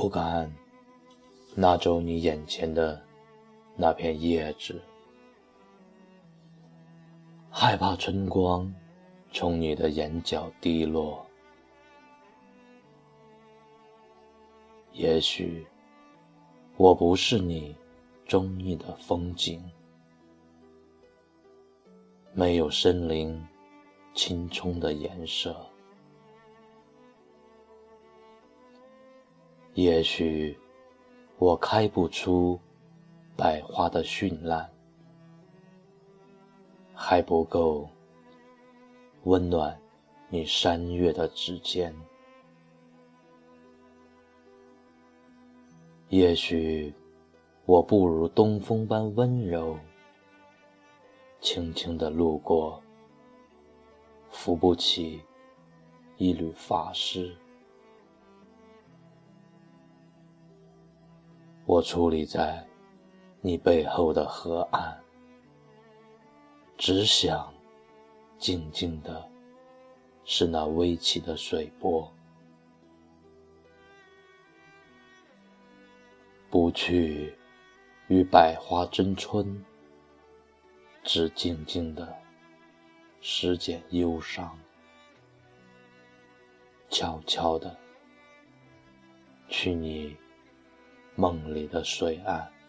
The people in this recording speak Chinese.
不敢拿走你眼前的那片叶子，害怕春光从你的眼角滴落。也许我不是你中意的风景，没有森林青葱的颜色。也许我开不出百花的绚烂，还不够温暖你三月的指尖。也许我不如东风般温柔，轻轻的路过，扶不起一缕发丝。我矗立在你背后的河岸，只想静静的，是那微起的水波。不去与百花争春，只静静的拾捡忧伤，悄悄的去你梦里的水岸。